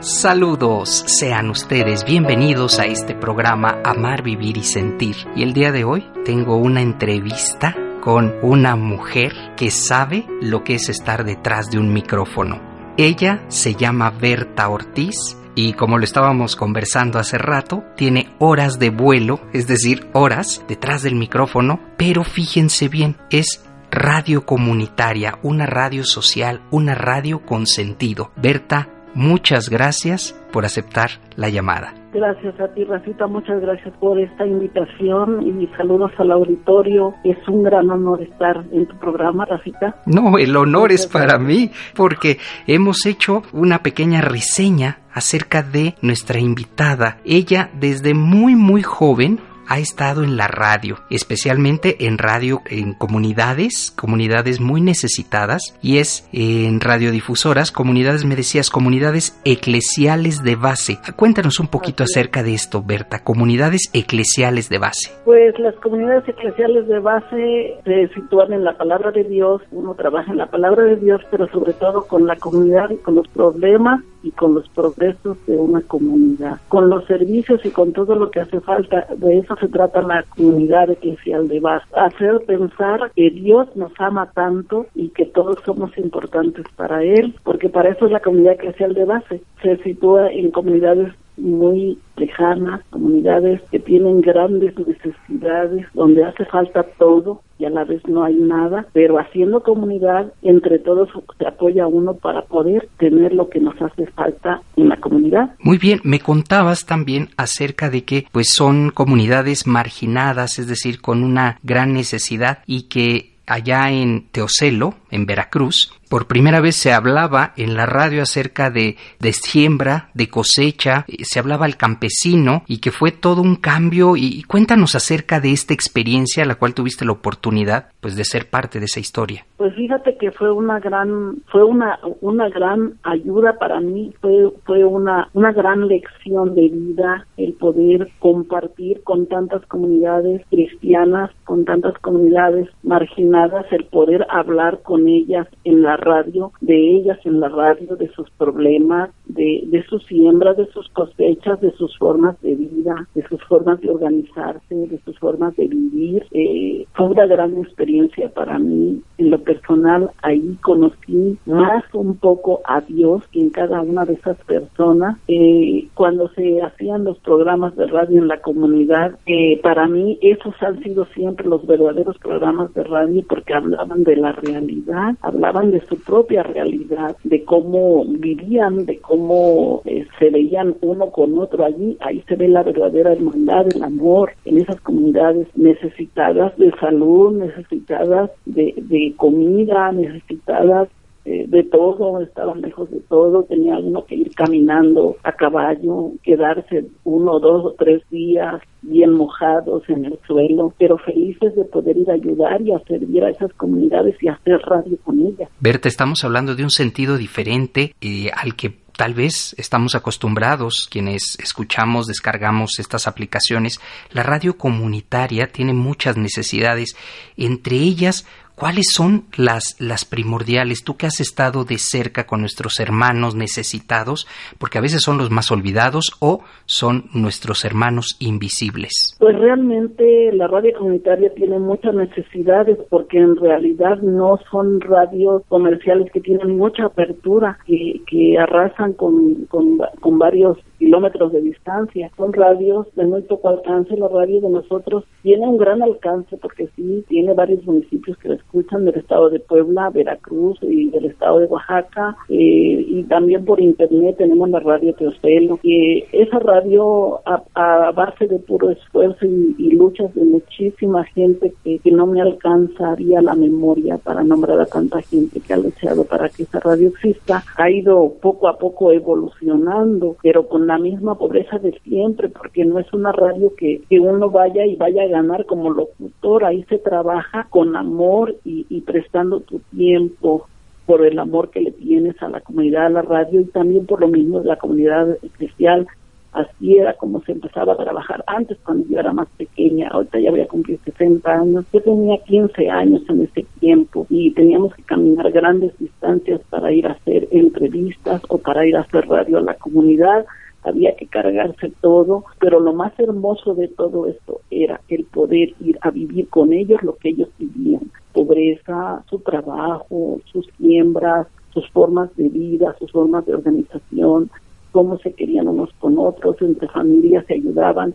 Saludos, sean ustedes bienvenidos a este programa Amar, Vivir y Sentir. Y el día de hoy tengo una entrevista con una mujer que sabe lo que es estar detrás de un micrófono. Ella se llama Berta Ortiz y como lo estábamos conversando hace rato, tiene horas de vuelo, es decir, horas detrás del micrófono, pero fíjense bien, es radio comunitaria, una radio social, una radio con sentido. Berta, muchas gracias por aceptar la llamada. Gracias a ti, Rafita. Muchas gracias por esta invitación y saludos al auditorio. Es un gran honor estar en tu programa, Rafita. No, el honor es para mí porque hemos hecho una pequeña reseña acerca de nuestra invitada. Ella desde muy muy joven ha estado en la radio, especialmente en radio en comunidades, comunidades muy necesitadas, y es en radiodifusoras, comunidades, me decías, comunidades eclesiales de base. Cuéntanos un poquito acerca de esto, Berta, comunidades eclesiales de base. Pues las comunidades eclesiales de base se sitúan en la palabra de Dios, uno trabaja en la palabra de Dios, pero sobre todo con la comunidad y con los problemas y con los progresos de una comunidad, con los servicios y con todo lo que hace falta. De eso se trata la comunidad eclesial de base, hacer pensar que Dios nos ama tanto y que todos somos importantes para Él, porque para eso es la comunidad eclesial de base. Se sitúa en comunidades muy lejanas, comunidades que tienen grandes necesidades, donde hace falta todo y a la vez no hay nada, pero haciendo comunidad, entre todos se apoya uno para poder tener lo que nos hace falta en la comunidad. Muy bien, me contabas también acerca de que pues son comunidades marginadas, es decir, con una gran necesidad y que allá en Teocelo, en Veracruz, por primera vez se hablaba en la radio acerca de, de siembra, de cosecha, se hablaba al campesino y que fue todo un cambio y, cuéntanos acerca de esta experiencia la cual tuviste la oportunidad pues de ser parte de esa historia. Pues fíjate que fue una gran fue una una gran ayuda para mí, fue fue una una gran lección de vida el poder compartir con tantas comunidades cristianas, con tantas comunidades marginadas, el poder hablar con ellas en la radio, de ellas en la radio, de sus problemas, de, de sus siembras, de sus cosechas, de sus formas de vida, de sus formas de organizarse, de sus formas de vivir. Eh, fue una gran experiencia para mí. En lo personal, ahí conocí más un poco a Dios que en cada una de esas personas. Eh, cuando se hacían los programas de radio en la comunidad, eh, para mí esos han sido siempre los verdaderos programas de radio porque hablaban de la realidad, hablaban de su propia realidad, de cómo vivían, de cómo eh, se veían uno con otro allí. Ahí se ve la verdadera hermandad, el amor en esas comunidades necesitadas de salud, necesitadas de, de comida, necesitadas eh, de todo, estaban lejos de todo, tenía uno que ir caminando a caballo, quedarse uno, dos o tres días bien mojados en el suelo, pero felices de poder ir a ayudar y a servir a esas comunidades y hacer radio con ellas. Berta, estamos hablando de un sentido diferente eh, al que tal vez estamos acostumbrados, quienes escuchamos, descargamos estas aplicaciones, la radio comunitaria tiene muchas necesidades, entre ellas ¿Cuáles son las, las primordiales? Tú que has estado de cerca con nuestros hermanos necesitados, porque a veces son los más olvidados o son nuestros hermanos invisibles. Pues realmente la radio comunitaria tiene muchas necesidades porque en realidad no son radios comerciales que tienen mucha apertura, que, que arrasan con, con, con varios kilómetros de distancia. Son radios de muy poco alcance. La radio de nosotros tiene un gran alcance porque sí, tiene varios municipios que la escuchan del estado de Puebla, Veracruz y del estado de Oaxaca. Eh, y también por internet tenemos la radio Teocelo. Y esa radio a, a, base de puro esfuerzo y, luchas de muchísima gente que, que, no me alcanzaría la memoria para nombrar a tanta gente que ha luchado para que esa radio exista, ha ido poco a poco evolucionando, pero con la misma pobreza de siempre, porque no es una radio que, que uno vaya y vaya a ganar como locutor, ahí se trabaja con amor y, y prestando tu tiempo por el amor que le tienes a la comunidad, a la radio y también por lo mismo de la comunidad especial Así era como se empezaba a trabajar antes cuando yo era más pequeña. Ahorita ya voy a cumplir 60 años. Yo tenía 15 años en ese tiempo y teníamos que caminar grandes distancias para ir a hacer entrevistas o para ir a hacer radio a la comunidad. Había que cargarse todo, pero lo más hermoso de todo esto era el poder ir a vivir con ellos lo que ellos vivían. Pobreza, su trabajo, sus siembras, sus formas de vida, sus formas de organización, cómo se querían unos con otros, entre familias se ayudaban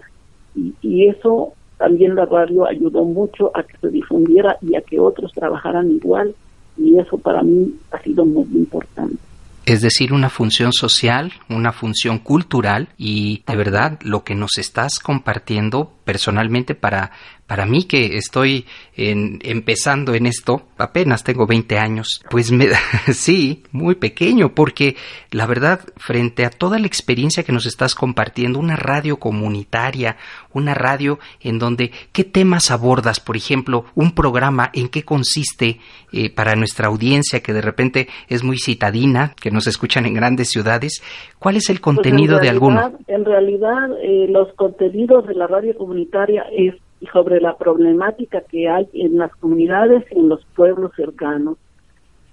y, y eso también la radio ayudó mucho a que se difundiera y a que otros trabajaran igual y eso para mí ha sido muy importante es decir, una función social, una función cultural y de verdad lo que nos estás compartiendo personalmente para para mí que estoy en, empezando en esto, apenas tengo 20 años, pues me sí, muy pequeño, porque la verdad, frente a toda la experiencia que nos estás compartiendo, una radio comunitaria, una radio en donde, ¿qué temas abordas? Por ejemplo, un programa, ¿en qué consiste eh, para nuestra audiencia que de repente es muy citadina, que nos escuchan en grandes ciudades? ¿Cuál es el pues contenido de alguno? En realidad, eh, los contenidos de la radio comunitaria es y sobre la problemática que hay en las comunidades y en los pueblos cercanos.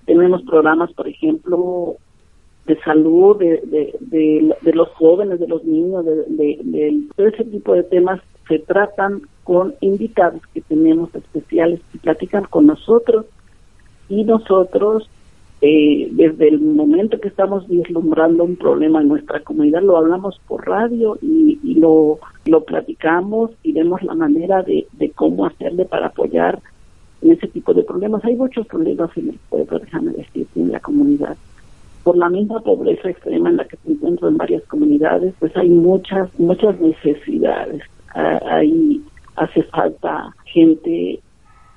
Tenemos programas, por ejemplo, de salud, de, de, los jóvenes, de los niños, de, de, todo ese tipo de temas se tratan con invitados que tenemos especiales que platican con nosotros y nosotros eh, desde el momento que estamos vislumbrando un problema en nuestra comunidad, lo hablamos por radio y, lo, lo platicamos y vemos la manera de, cómo hacerle para apoyar en ese tipo de problemas. Hay muchos problemas en el pueblo, déjame decir, en la comunidad. Por la misma pobreza extrema en la que se encuentra en varias comunidades, pues hay muchas, muchas necesidades. Ah, ahí hace falta gente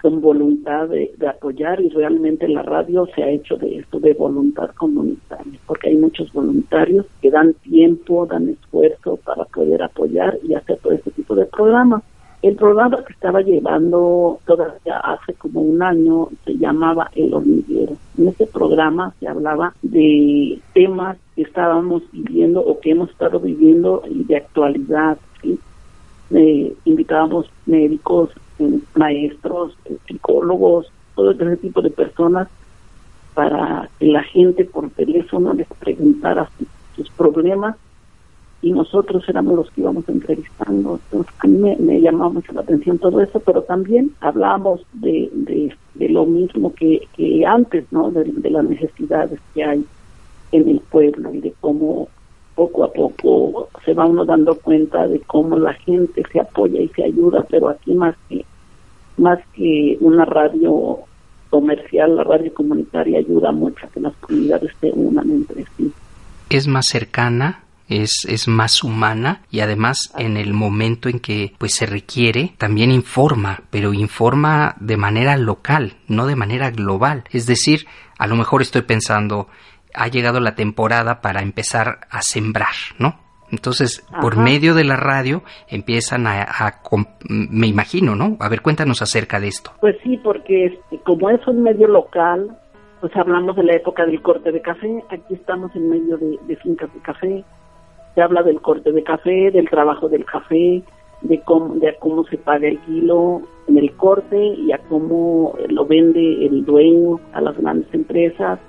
con voluntad de, apoyar y realmente la radio se ha hecho de esto, de voluntad comunitaria, porque hay muchos voluntarios que dan tiempo, dan esfuerzo para poder apoyar y hacer todo este tipo de programas. El programa que estaba llevando todavía hace como un año se llamaba El Hormiguero. En ese programa se hablaba de temas que estábamos viviendo o que hemos estado viviendo y de actualidad. Eh, invitábamos médicos, maestros, psicólogos, todo ese tipo de personas para que la gente por teléfono les preguntara sus, problemas y nosotros éramos los que íbamos entrevistando. Entonces, a mí me, me llamaba mucho la atención todo eso, pero también hablábamos de, de, lo mismo que, que antes, ¿no? De, de, las necesidades que hay en el pueblo y de cómo poco a poco se va uno dando cuenta de cómo la gente se apoya y se ayuda, pero aquí más que más que una radio comercial, la radio comunitaria ayuda mucho a que las comunidades se unan entre sí. Es más cercana, es, es más humana y además en el momento en que pues se requiere también informa, pero informa de manera local, no de manera global. Es decir, a lo mejor estoy pensando ha llegado la temporada para empezar a sembrar, ¿no? Entonces, por medio de la radio empiezan a, me imagino, ¿no? A ver, cuéntanos acerca de esto. Pues sí, porque este, como es un medio local, pues hablamos de la época del corte de café. Aquí estamos en medio de, fincas de café. Se habla del corte de café, del trabajo del café, de cómo, de cómo se paga el kilo en el corte y a cómo lo vende el dueño a las grandes empresas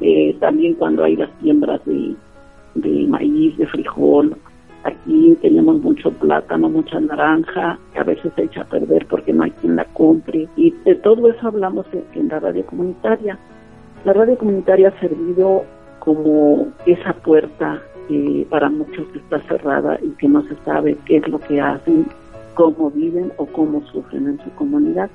eh, también cuando hay las siembras de, maíz, de frijol. Aquí tenemos mucho plátano, mucha naranja, que a veces se echa a perder porque no hay quien la compre. Y de todo eso hablamos en, la radio comunitaria. La radio comunitaria ha servido como esa puerta que para muchos está cerrada y que no se sabe qué es lo que hacen, cómo viven o cómo sufren en su comunidad.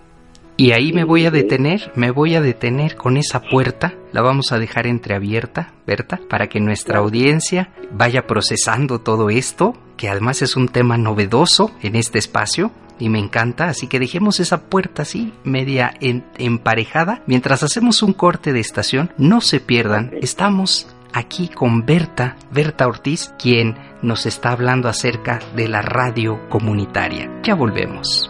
Y ahí me voy a detener, me voy a detener con esa puerta, la vamos a dejar entreabierta, Berta, para que nuestra audiencia vaya procesando todo esto, que además es un tema novedoso en este espacio, y me encanta, así que dejemos esa puerta así, media emparejada, mientras hacemos un corte de estación, no se pierdan, estamos aquí con Berta, Berta Ortiz, quien nos está hablando acerca de la radio comunitaria. Ya volvemos.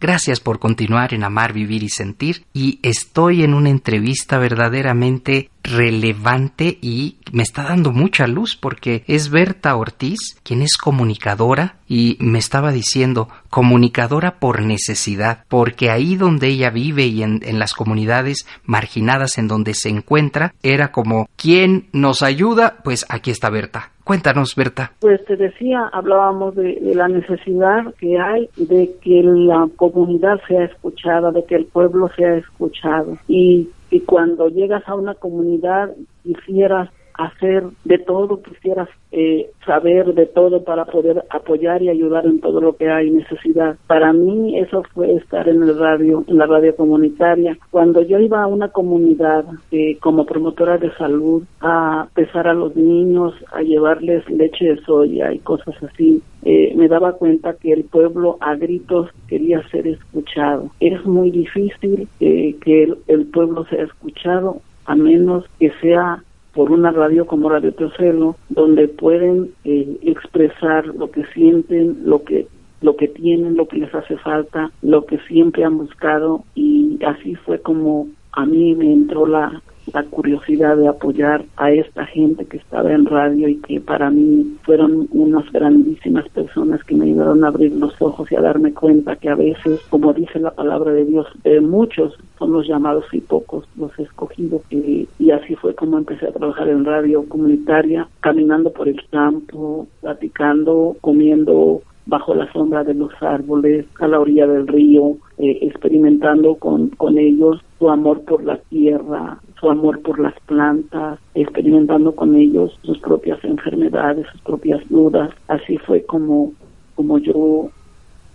Gracias por continuar en Amar, Vivir y Sentir y estoy en una entrevista verdaderamente relevante y me está dando mucha luz porque es Berta Ortiz quien es comunicadora y me estaba diciendo comunicadora por necesidad porque ahí donde ella vive y en, las comunidades marginadas en donde se encuentra era como ¿quién nos ayuda? Pues aquí está Berta Cuéntanos, Berta. Pues te decía, hablábamos de, la necesidad que hay de que la comunidad sea escuchada, de que el pueblo sea escuchado. Y, y cuando llegas a una comunidad quisieras hacer de todo, quisieras eh, saber de todo para poder apoyar y ayudar en todo lo que hay necesidad. Para mí eso fue estar en el radio, en la radio comunitaria. Cuando yo iba a una comunidad eh, como promotora de salud a pesar a los niños, a llevarles leche de soya y cosas así, eh, me daba cuenta que el pueblo a gritos quería ser escuchado. Es muy difícil que el pueblo sea escuchado a menos que sea por una radio como Radio Teocelo, donde pueden eh, expresar lo que sienten, lo que lo que tienen, lo que les hace falta, lo que siempre han buscado y así fue como a mí me entró la, la curiosidad de apoyar a esta gente que estaba en radio y que para mí fueron unas grandísimas personas que me ayudaron a abrir los ojos y a darme cuenta que a veces, como dice la palabra de Dios, eh, muchos son los llamados y pocos los escogidos. Y, y así fue como empecé a trabajar en radio comunitaria, caminando por el campo, platicando, comiendo bajo la sombra de los árboles, a la orilla del río, eh, experimentando con, con ellos su amor por la tierra, su amor por las plantas, experimentando con ellos sus propias enfermedades, sus propias dudas. Así fue como, como yo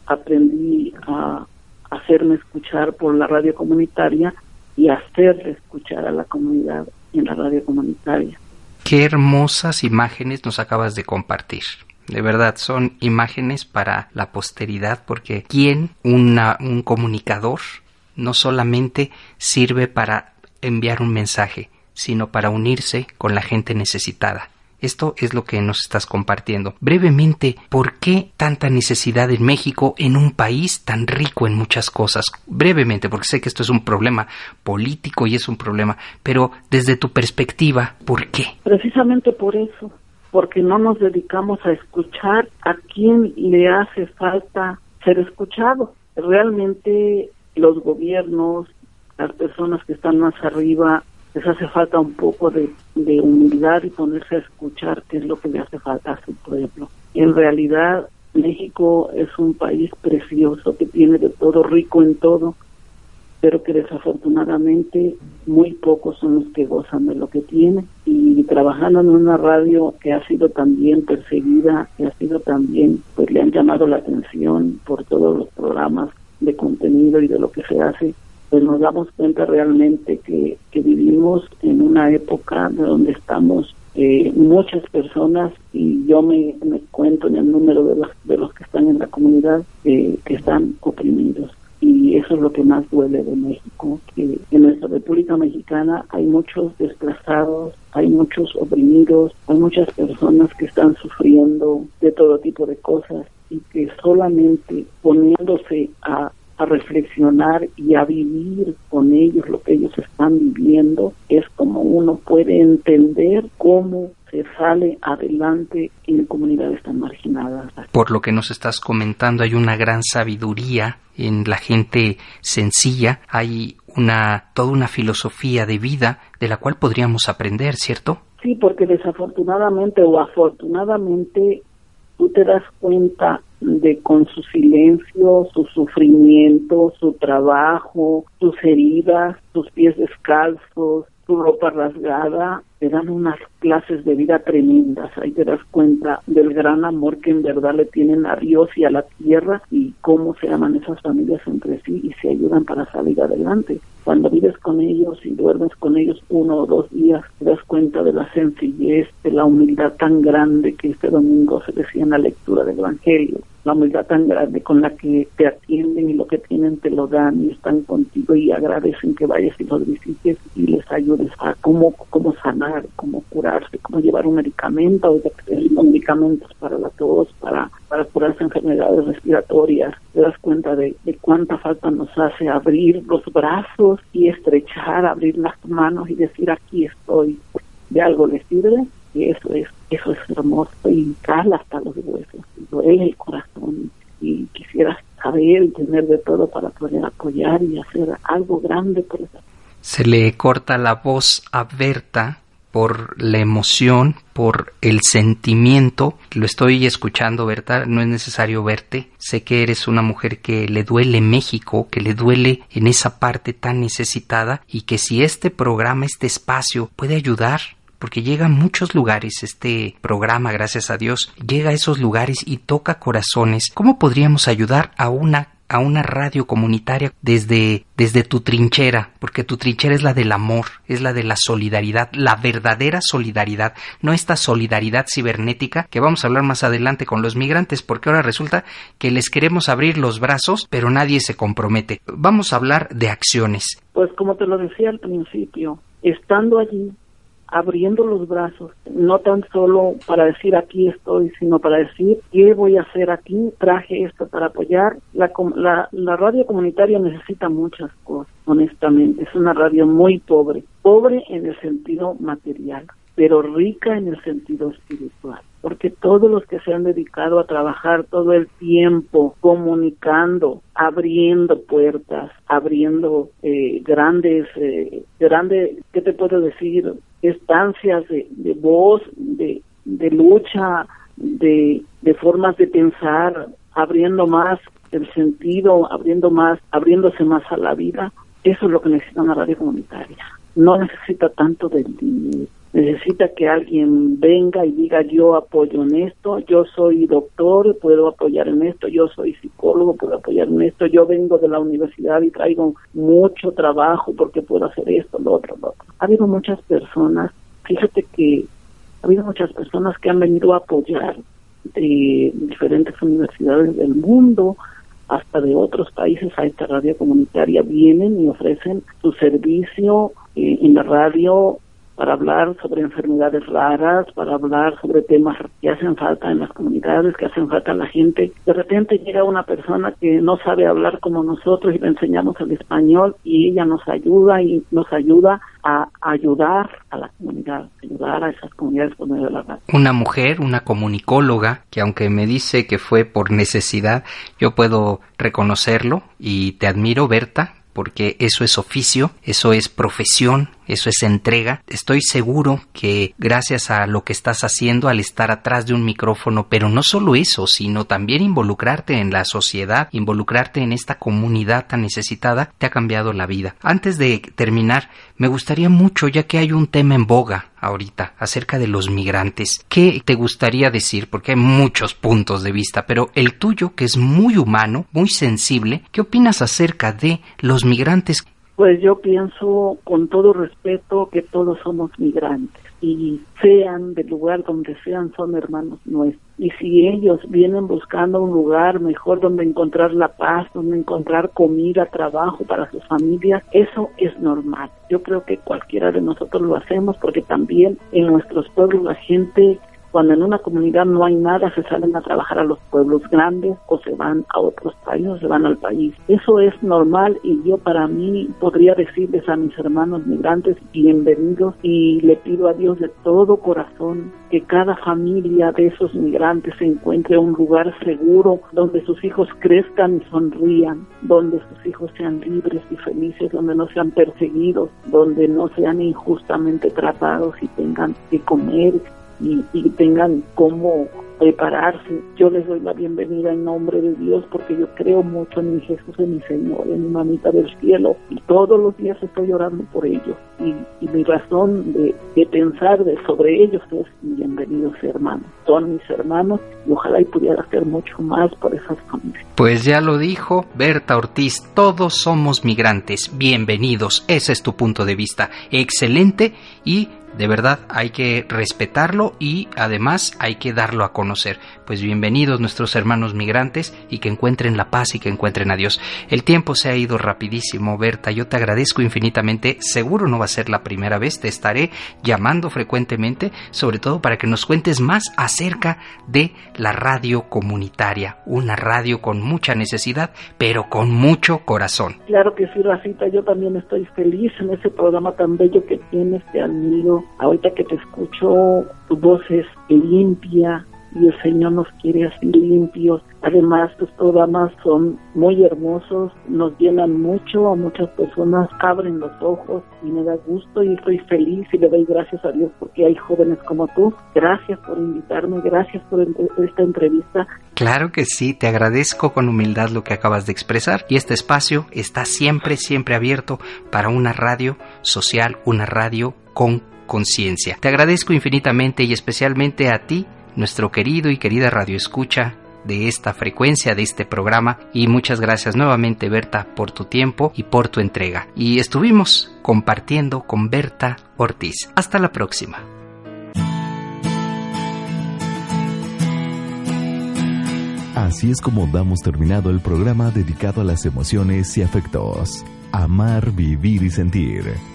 aprendí a hacerme escuchar por la radio comunitaria y hacerle escuchar a la comunidad en la radio comunitaria. Qué hermosas imágenes nos acabas de compartir. De verdad, son imágenes para la posteridad porque quien una, un comunicador no solamente sirve para enviar un mensaje, sino para unirse con la gente necesitada. Esto es lo que nos estás compartiendo. Brevemente, ¿por qué tanta necesidad en México en un país tan rico en muchas cosas? Brevemente, porque sé que esto es un problema político y es un problema, pero desde tu perspectiva, ¿por qué? Precisamente por eso, porque no nos dedicamos a escuchar a quien le hace falta ser escuchado. Realmente los gobiernos, las personas que están más arriba les hace falta un poco de, humildad y ponerse a escuchar qué es lo que le hace falta a su pueblo. En realidad, México es un país precioso que tiene de todo, rico en todo, pero que desafortunadamente muy pocos son los que gozan de lo que tiene. Y trabajando en una radio que ha sido también perseguida, que ha sido también, pues le han llamado la atención por todos los programas de contenido y de lo que se hace, pues nos damos cuenta realmente que, que vivimos en una época de donde estamos eh, muchas personas y yo me, me, cuento en el número de los, de los que están en la comunidad eh, que están oprimidos y eso es lo que más duele de México, que en nuestra República Mexicana hay muchos desplazados, hay muchos oprimidos, hay muchas personas que están sufriendo de todo tipo de cosas y que solamente poniéndose a reflexionar y a vivir con ellos lo que ellos están viviendo, es como uno puede entender cómo se sale adelante en comunidades tan marginadas. Por lo que nos estás comentando, hay una gran sabiduría en la gente sencilla, hay una toda una filosofía de vida de la cual podríamos aprender, ¿cierto? Sí, porque desafortunadamente o afortunadamente tú te das cuenta de con su silencio, su sufrimiento, su trabajo, sus heridas, sus pies descalzos, ropa rasgada, eran unas clases de vida tremendas. Ahí te das cuenta del gran amor que en verdad le tienen a Dios y a la tierra y cómo se aman esas familias entre sí y se ayudan para salir adelante. Cuando vives con ellos y duermes con ellos uno o dos días, te das cuenta de la sencillez, de la humildad tan grande que este domingo se decía en la lectura del Evangelio la humildad tan grande con la que te atienden y lo que tienen te lo dan y están contigo y agradecen que vayas y los visites y les ayudes a cómo, cómo sanar, cómo curarse, cómo llevar un medicamento, o medicamentos para la tos, para, para curarse enfermedades respiratorias. Te das cuenta de cuánta falta nos hace abrir los brazos y estrechar, abrir las manos y decir aquí estoy. De algo les sirve y eso es eso es hermoso y cala hasta los huesos, duele el corazón y quisiera saber y tener de todo para poder apoyar y hacer algo grande por eso. Se le corta la voz a Berta por la emoción, por el sentimiento. Lo estoy escuchando, Berta, no es necesario verte. Sé que eres una mujer que le duele México, que le duele en esa parte tan necesitada y que si este programa, este espacio puede ayudar porque llega a muchos lugares este programa, gracias a Dios, llega a esos lugares y toca corazones. ¿Cómo podríamos ayudar a una a una radio comunitaria desde, desde tu trinchera, porque tu trinchera es la del amor, es la de la solidaridad, la verdadera solidaridad, no esta solidaridad cibernética que vamos a hablar más adelante con los migrantes, porque ahora resulta que les queremos abrir los brazos, pero nadie se compromete. Vamos a hablar de acciones. Pues como te lo decía al principio, estando allí abriendo los brazos, no tan solo para decir aquí estoy, sino para decir qué voy a hacer aquí, traje esto para apoyar. La, la, la radio comunitaria necesita muchas cosas, honestamente. Es una radio muy pobre, pobre en el sentido material, pero rica en el sentido espiritual porque todos los que se han dedicado a trabajar todo el tiempo comunicando, abriendo puertas, abriendo eh, grandes, eh, grandes, ¿qué te puedo decir? Estancias de, de voz, de, lucha, de, de formas de pensar, abriendo más el sentido, abriendo más, abriéndose más a la vida. Eso es lo que necesita una radio comunitaria. No necesita tanto del dinero necesita que alguien venga y diga yo apoyo en esto, yo soy doctor, puedo apoyar en esto, yo soy psicólogo, puedo apoyar en esto, yo vengo de la universidad y traigo mucho trabajo porque puedo hacer esto, lo otro, lo otro. Ha habido muchas personas, fíjate que ha habido muchas personas que han venido a apoyar de diferentes universidades del mundo, hasta de otros países a esta radio comunitaria, vienen y ofrecen su servicio eh, en la radio para hablar sobre enfermedades raras, para hablar sobre temas que hacen falta en las comunidades, que hacen falta en la gente. De repente llega una persona que no sabe hablar como nosotros y le enseñamos el español y ella nos ayuda y nos ayuda a ayudar a la comunidad, ayudar a esas comunidades por medio de la radio. Una mujer, una comunicóloga, que aunque me dice que fue por necesidad, yo puedo reconocerlo y te admiro, Berta, porque eso es oficio, eso es profesión, eso es entrega. Estoy seguro que gracias a lo que estás haciendo al estar atrás de un micrófono, pero no solo eso, sino también involucrarte en la sociedad, involucrarte en esta comunidad tan necesitada, te ha cambiado la vida. Antes de terminar, me gustaría mucho, ya que hay un tema en boga ahorita acerca de los migrantes, ¿qué te gustaría decir? Porque hay muchos puntos de vista, pero el tuyo, que es muy humano, muy sensible, ¿qué opinas acerca de los migrantes pues yo pienso con todo respeto que todos somos migrantes y sean del lugar donde sean son hermanos nuestros. Y si ellos vienen buscando un lugar mejor donde encontrar la paz, donde encontrar comida, trabajo para sus familias, eso es normal. Yo creo que cualquiera de nosotros lo hacemos porque también en nuestros pueblos la gente cuando en una comunidad no hay nada, se salen a trabajar a los pueblos grandes o se van a otros países, se van al país. Eso es normal y yo para mí podría decirles a mis hermanos migrantes bienvenidos y le pido a Dios de todo corazón que cada familia de esos migrantes se encuentre un lugar seguro donde sus hijos crezcan y sonrían, donde sus hijos sean libres y felices, donde no sean perseguidos, donde no sean injustamente tratados y tengan que comer y, tengan cómo, prepararse. Yo les doy la bienvenida en nombre de Dios porque yo creo mucho en mi Jesús, en mi Señor, en mi mamita del cielo y todos los días estoy orando por ellos y, mi razón de, pensar de sobre ellos es bienvenidos hermanos. Son mis hermanos y ojalá y pudiera hacer mucho más por esas familias. Pues ya lo dijo Berta Ortiz, todos somos migrantes, bienvenidos, ese es tu punto de vista, excelente y de verdad hay que respetarlo y además hay que darlo a conocer. Pues bienvenidos nuestros hermanos migrantes y que encuentren la paz y que encuentren a Dios. El tiempo se ha ido rapidísimo, Berta. Yo te agradezco infinitamente. Seguro no va a ser la primera vez. Te estaré llamando frecuentemente, sobre todo para que nos cuentes más acerca de la radio comunitaria. Una radio con mucha necesidad, pero con mucho corazón. Claro que sí, Racita. Yo también estoy feliz en ese programa tan bello que tienes. Te admiro Ahorita que te escucho, tu voz es limpia y el Señor nos quiere así limpios. Además, tus programas son muy hermosos, nos llenan mucho, a muchas personas abren los ojos y me da gusto y estoy feliz y le doy gracias a Dios porque hay jóvenes como tú. Gracias por invitarme, gracias por esta entrevista. Claro que sí, te agradezco con humildad lo que acabas de expresar y este espacio está siempre, siempre abierto para una radio social, una radio con conciencia. Te agradezco infinitamente y especialmente a ti, nuestro querido y querida Radio Escucha de esta frecuencia, de este programa. Y muchas gracias nuevamente, Berta, por tu tiempo y por tu entrega. Y estuvimos compartiendo con Berta Ortiz. Hasta la próxima. Así es como damos terminado el programa dedicado a las emociones y afectos. Amar, vivir y sentir